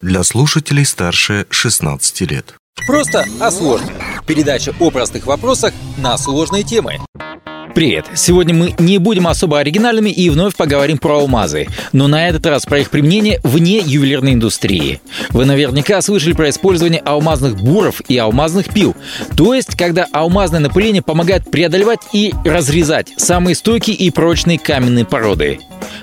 для слушателей старше 16 лет. Просто о сложном. Передача о простых вопросах на сложные темы. Привет! Сегодня мы не будем особо оригинальными и вновь поговорим про алмазы, но на этот раз про их применение вне ювелирной индустрии. Вы наверняка слышали про использование алмазных буров и алмазных пил, то есть когда алмазное напыление помогает преодолевать и разрезать самые стойкие и прочные каменные породы.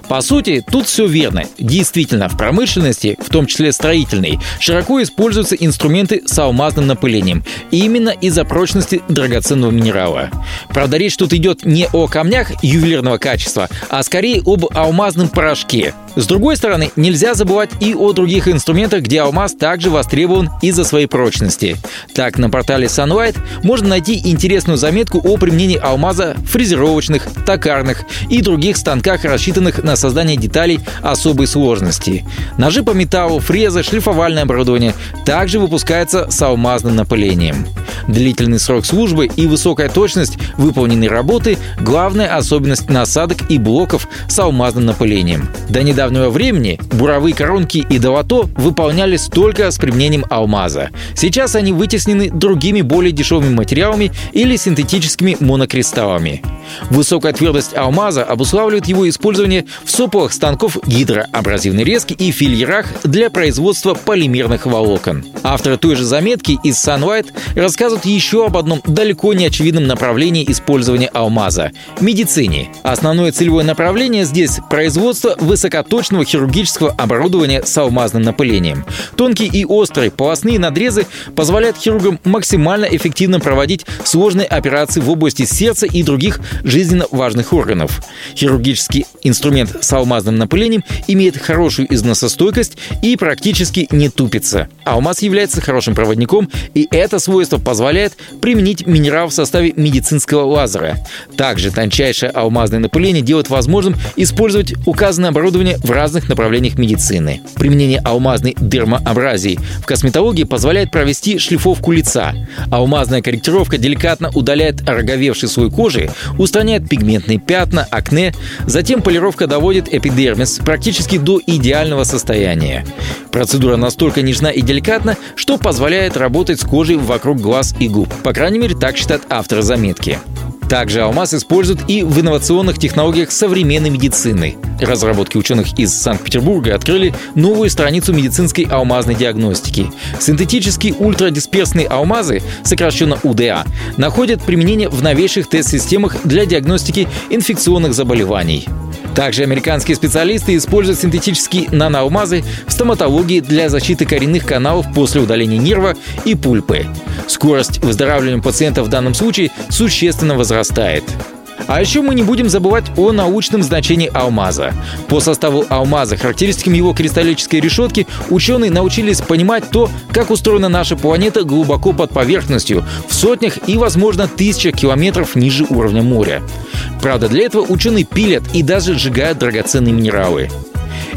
По сути, тут все верно. Действительно, в промышленности, в том числе строительной, широко используются инструменты с алмазным напылением. Именно из-за прочности драгоценного минерала. Правда, речь тут идет не о камнях ювелирного качества, а скорее об алмазном порошке. С другой стороны, нельзя забывать и о других инструментах, где алмаз также востребован из-за своей прочности. Так, на портале Sunlight можно найти интересную заметку о применении алмаза в фрезеровочных, токарных и других станках, рассчитанных на создание деталей особой сложности. Ножи по металлу, фрезы, шлифовальное оборудование также выпускается с алмазным напылением. Длительный срок службы и высокая точность выполненной работы – главная особенность насадок и блоков с алмазным напылением. До недавнего времени буровые коронки и долото выполнялись только с применением алмаза. Сейчас они вытеснены другими более дешевыми материалами или синтетическими монокристаллами. Высокая твердость алмаза обуславливает его использование в соплах станков гидроабразивной резки и фильерах для производства полимерных волокон. Авторы той же заметки из Sunlight рассказывают еще об одном далеко не очевидном направлении использования алмаза – медицине. Основное целевое направление здесь – производство высокоточного хирургического оборудования с алмазным напылением. Тонкие и острые полостные надрезы позволяют хирургам максимально эффективно проводить сложные операции в области сердца и других жизненно важных органов. Хирургический инструмент с алмазным напылением имеет хорошую износостойкость и практически не тупится. Алмаз является хорошим проводником, и это свойство позволяет применить минерал в составе медицинского лазера. Также тончайшее алмазное напыление делает возможным использовать указанное оборудование в разных направлениях медицины. Применение алмазной дермоабразии в косметологии позволяет провести шлифовку лица. Алмазная корректировка деликатно удаляет роговевший слой кожи, устраняет пигментные пятна, акне, затем полировка доводит эпидермис практически до идеального состояния. Процедура настолько нежна и деликатна, что позволяет работать с кожей вокруг глаз и губ. По крайней мере, так считает автор заметки. Также алмаз используют и в инновационных технологиях современной медицины. Разработки ученых из Санкт-Петербурга открыли новую страницу медицинской алмазной диагностики. Синтетические ультрадисперсные алмазы, сокращенно УДА, находят применение в новейших тест-системах для диагностики инфекционных заболеваний. Также американские специалисты используют синтетические наноалмазы в стоматологии для защиты коренных каналов после удаления нерва и пульпы. Скорость выздоравливания пациента в данном случае существенно возрастает. А еще мы не будем забывать о научном значении алмаза. По составу алмаза, характеристикам его кристаллической решетки, ученые научились понимать то, как устроена наша планета глубоко под поверхностью, в сотнях и, возможно, тысячах километров ниже уровня моря. Правда, для этого ученые пилят и даже сжигают драгоценные минералы.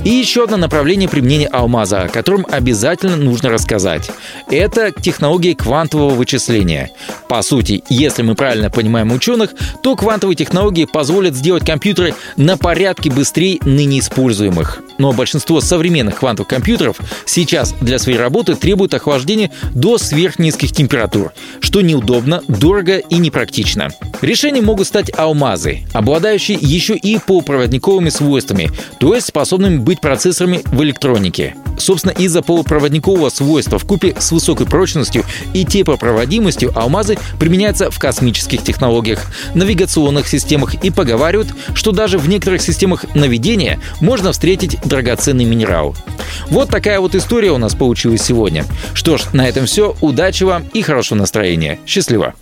И еще одно направление применения алмаза, о котором обязательно нужно рассказать. Это технологии квантового вычисления. По сути, если мы правильно понимаем ученых, то квантовые технологии позволят сделать компьютеры на порядке быстрее ныне используемых. Но большинство современных квантовых компьютеров сейчас для своей работы требуют охлаждения до сверхнизких температур, что неудобно, дорого и непрактично. Решением могут стать алмазы, обладающие еще и полупроводниковыми свойствами, то есть способными быть процессорами в электронике. Собственно, из-за полупроводникового свойства в купе с высокой прочностью и теплопроводимостью алмазы применяются в космических технологиях, навигационных системах и поговаривают, что даже в некоторых системах наведения можно встретить драгоценный минерал. Вот такая вот история у нас получилась сегодня. Что ж, на этом все. Удачи вам и хорошего настроения. Счастливо!